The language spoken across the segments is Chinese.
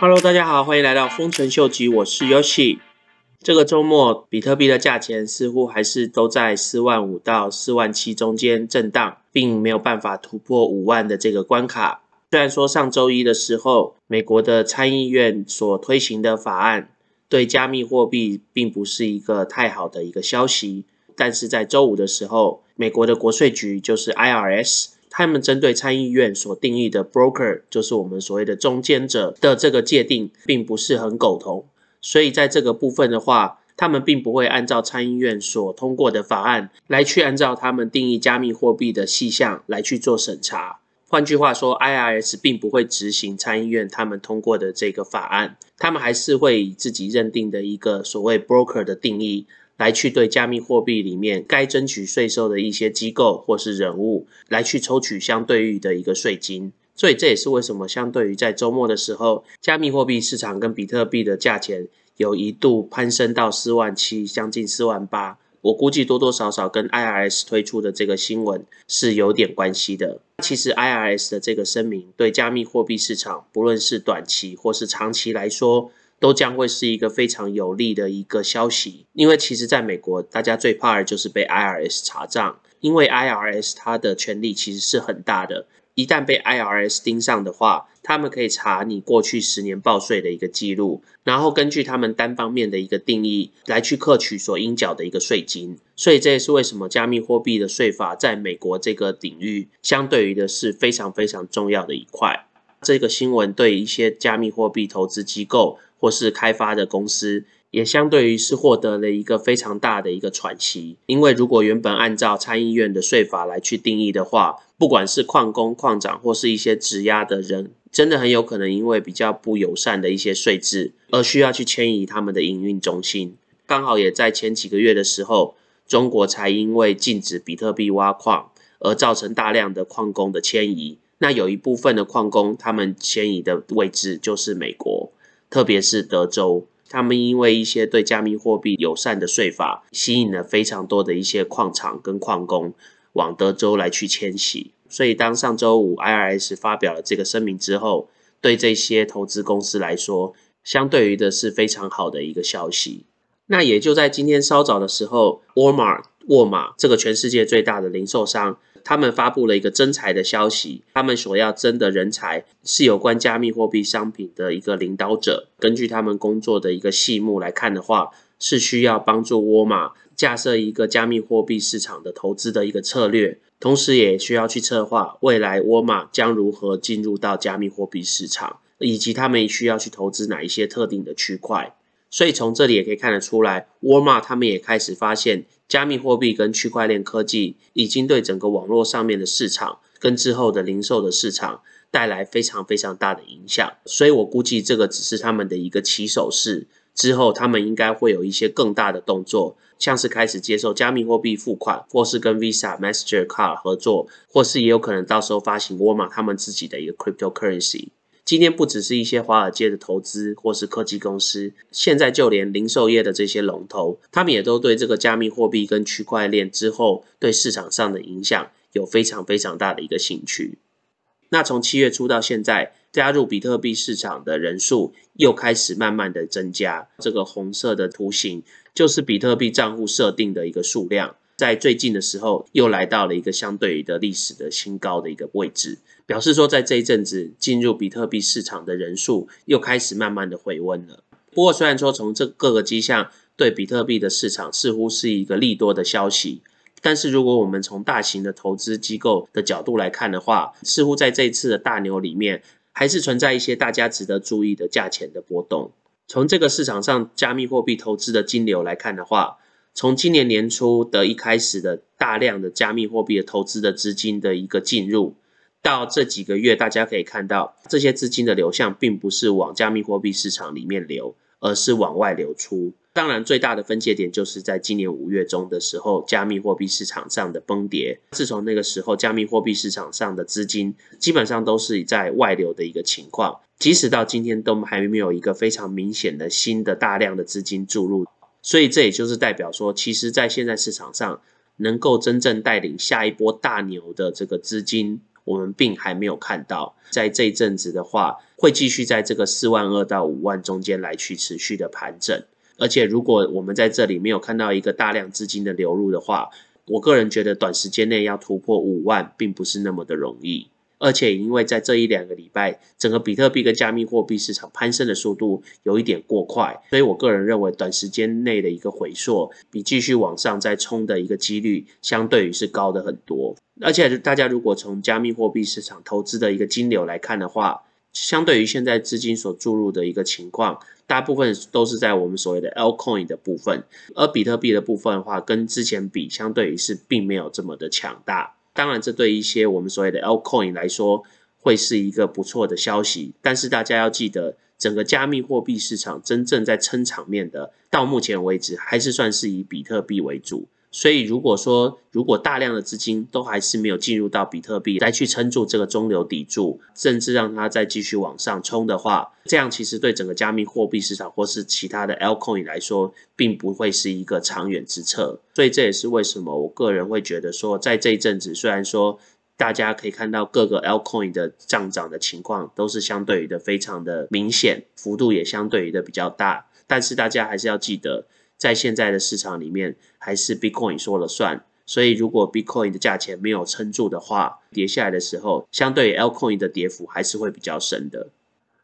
Hello，大家好，欢迎来到丰臣秀吉，我是 Yoshi。这个周末，比特币的价钱似乎还是都在四万五到四万七中间震荡，并没有办法突破五万的这个关卡。虽然说上周一的时候，美国的参议院所推行的法案对加密货币并不是一个太好的一个消息，但是在周五的时候，美国的国税局就是 IRS。他们针对参议院所定义的 broker，就是我们所谓的中间者的这个界定，并不是很苟同。所以在这个部分的话，他们并不会按照参议院所通过的法案来去按照他们定义加密货币的细项来去做审查。换句话说，IRS 并不会执行参议院他们通过的这个法案，他们还是会以自己认定的一个所谓 broker 的定义。来去对加密货币里面该争取税收的一些机构或是人物来去抽取相对应的一个税金，所以这也是为什么相对于在周末的时候，加密货币市场跟比特币的价钱有一度攀升到四万七，将近四万八。我估计多多少少跟 IRS 推出的这个新闻是有点关系的。其实 IRS 的这个声明对加密货币市场，不论是短期或是长期来说，都将会是一个非常有利的一个消息，因为其实在美国，大家最怕的就是被 IRS 查账，因为 IRS 它的权力其实是很大的，一旦被 IRS 盯上的话，他们可以查你过去十年报税的一个记录，然后根据他们单方面的一个定义来去克取所应缴的一个税金，所以这也是为什么加密货币的税法在美国这个领域相对于的是非常非常重要的一块。这个新闻对一些加密货币投资机构。或是开发的公司，也相对于是获得了一个非常大的一个喘息。因为如果原本按照参议院的税法来去定义的话，不管是矿工、矿长或是一些质押的人，真的很有可能因为比较不友善的一些税制，而需要去迁移他们的营运中心。刚好也在前几个月的时候，中国才因为禁止比特币挖矿，而造成大量的矿工的迁移。那有一部分的矿工，他们迁移的位置就是美国。特别是德州，他们因为一些对加密货币友善的税法，吸引了非常多的一些矿场跟矿工往德州来去迁徙。所以，当上周五 IRS 发表了这个声明之后，对这些投资公司来说，相对于的是非常好的一个消息。那也就在今天稍早的时候，沃尔玛沃尔玛这个全世界最大的零售商。他们发布了一个征才的消息，他们所要征的人才是有关加密货币商品的一个领导者。根据他们工作的一个细目来看的话，是需要帮助沃尔玛架设一个加密货币市场的投资的一个策略，同时也需要去策划未来沃尔玛将如何进入到加密货币市场，以及他们需要去投资哪一些特定的区块。所以从这里也可以看得出来，沃尔玛他们也开始发现。加密货币跟区块链科技已经对整个网络上面的市场跟之后的零售的市场带来非常非常大的影响，所以我估计这个只是他们的一个起手式，之后他们应该会有一些更大的动作，像是开始接受加密货币付款，或是跟 Visa、Master Card 合作，或是也有可能到时候发行沃尔玛他们自己的一个 cryptocurrency。今天不只是一些华尔街的投资或是科技公司，现在就连零售业的这些龙头，他们也都对这个加密货币跟区块链之后对市场上的影响有非常非常大的一个兴趣。那从七月初到现在，加入比特币市场的人数又开始慢慢的增加。这个红色的图形就是比特币账户设定的一个数量。在最近的时候，又来到了一个相对于的历史的新高的一个位置，表示说在这一阵子进入比特币市场的人数又开始慢慢的回温了。不过，虽然说从这各个迹象对比特币的市场似乎是一个利多的消息，但是如果我们从大型的投资机构的角度来看的话，似乎在这一次的大牛里面，还是存在一些大家值得注意的价钱的波动。从这个市场上加密货币投资的金流来看的话，从今年年初的一开始的大量的加密货币的投资的资金的一个进入，到这几个月，大家可以看到这些资金的流向并不是往加密货币市场里面流，而是往外流出。当然，最大的分界点就是在今年五月中的时候，加密货币市场上的崩跌。自从那个时候，加密货币市场上的资金基本上都是在外流的一个情况，即使到今天都还没有一个非常明显的新的大量的资金注入。所以这也就是代表说，其实，在现在市场上能够真正带领下一波大牛的这个资金，我们并还没有看到。在这一阵子的话，会继续在这个四万二到五万中间来去持续的盘整。而且，如果我们在这里没有看到一个大量资金的流入的话，我个人觉得短时间内要突破五万，并不是那么的容易。而且，因为在这一两个礼拜，整个比特币跟加密货币市场攀升的速度有一点过快，所以我个人认为，短时间内的一个回缩，比继续往上再冲的一个几率，相对于是高的很多。而且，大家如果从加密货币市场投资的一个金流来看的话，相对于现在资金所注入的一个情况，大部分都是在我们所谓的 L coin 的部分，而比特币的部分的话，跟之前比，相对于是并没有这么的强大。当然，这对一些我们所谓的 Altcoin 来说，会是一个不错的消息。但是大家要记得，整个加密货币市场真正在撑场面的，到目前为止还是算是以比特币为主。所以，如果说如果大量的资金都还是没有进入到比特币来去撑住这个中流砥柱，甚至让它再继续往上冲的话，这样其实对整个加密货币市场或是其他的 Alcoin 来说，并不会是一个长远之策。所以这也是为什么我个人会觉得说，在这一阵子，虽然说大家可以看到各个 Alcoin 的上涨的情况都是相对于的非常的明显，幅度也相对于的比较大，但是大家还是要记得。在现在的市场里面，还是 Bitcoin 说了算。所以，如果 Bitcoin 的价钱没有撑住的话，跌下来的时候，相对于 Lcoin 的跌幅还是会比较深的。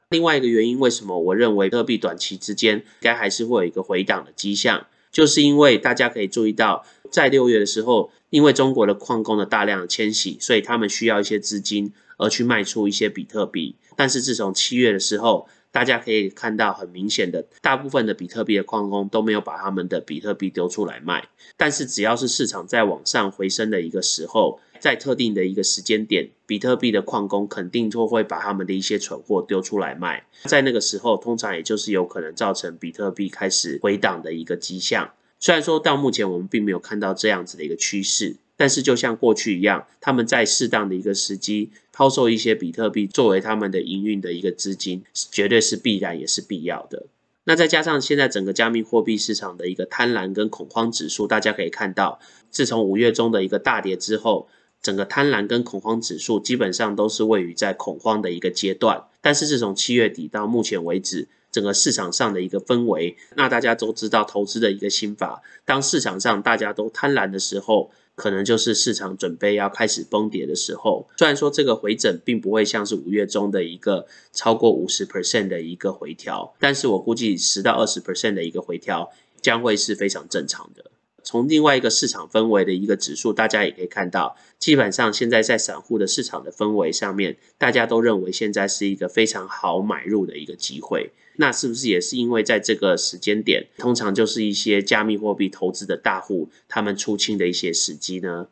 另外一个原因，为什么我认为比特币短期之间该还是会有一个回档的迹象，就是因为大家可以注意到，在六月的时候，因为中国的矿工的大量迁徙，所以他们需要一些资金而去卖出一些比特币。但是自从七月的时候，大家可以看到，很明显的，大部分的比特币的矿工都没有把他们的比特币丢出来卖。但是，只要是市场在往上回升的一个时候，在特定的一个时间点，比特币的矿工肯定就会把他们的一些存货丢出来卖。在那个时候，通常也就是有可能造成比特币开始回档的一个迹象。虽然说到目前我们并没有看到这样子的一个趋势。但是，就像过去一样，他们在适当的一个时机抛售一些比特币作为他们的营运的一个资金，绝对是必然也是必要的。那再加上现在整个加密货币市场的一个贪婪跟恐慌指数，大家可以看到，自从五月中的一个大跌之后，整个贪婪跟恐慌指数基本上都是位于在恐慌的一个阶段。但是，自从七月底到目前为止，整个市场上的一个氛围，那大家都知道投资的一个心法，当市场上大家都贪婪的时候。可能就是市场准备要开始崩跌的时候。虽然说这个回整并不会像是五月中的一个超过五十 percent 的一个回调，但是我估计十到二十 percent 的一个回调将会是非常正常的。从另外一个市场氛围的一个指数，大家也可以看到，基本上现在在散户的市场的氛围上面，大家都认为现在是一个非常好买入的一个机会。那是不是也是因为在这个时间点，通常就是一些加密货币投资的大户他们出清的一些时机呢？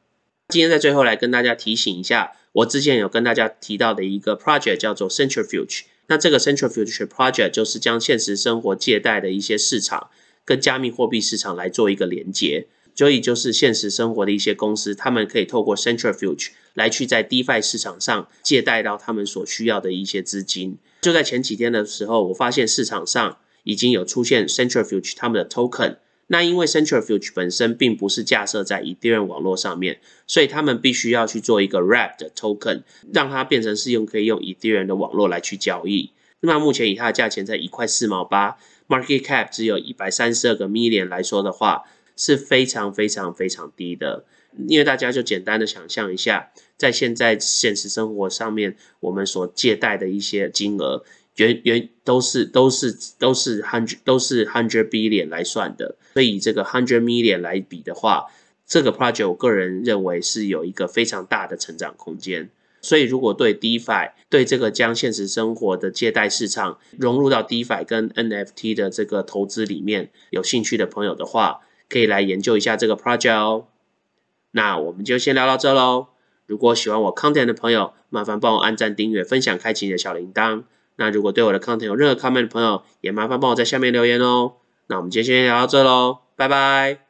今天在最后来跟大家提醒一下，我之前有跟大家提到的一个 project 叫做 Centrifuge。那这个 Centrifuge project 就是将现实生活借贷的一些市场。跟加密货币市场来做一个连接，所以就是现实生活的一些公司，他们可以透过 Centrifuge 来去在 DeFi 市场上借贷到他们所需要的一些资金。就在前几天的时候，我发现市场上已经有出现 Centrifuge 他们的 token。那因为 Centrifuge 本身并不是架设在 Ethereum 网络上面，所以他们必须要去做一个 Wrap 的 token，让它变成是用可以用 Ethereum 的网络来去交易。那么目前以它的价钱在一块四毛八。Market cap 只有一百三十二个 million 来说的话，是非常非常非常低的。因为大家就简单的想象一下，在现在现实生活上面，我们所借贷的一些金额，原原都是都是都是 hundred 都是 hundred billion 来算的。所以以这个 hundred million 来比的话，这个 project 我个人认为是有一个非常大的成长空间。所以，如果对 DeFi 对这个将现实生活的借贷市场融入到 DeFi 跟 NFT 的这个投资里面有兴趣的朋友的话，可以来研究一下这个 project 哦。那我们就先聊到这喽。如果喜欢我 content 的朋友，麻烦帮我按赞、订阅、分享、开启你的小铃铛。那如果对我的 content 有任何 comment 的朋友，也麻烦帮我在下面留言哦。那我们今天先聊到这喽，拜拜。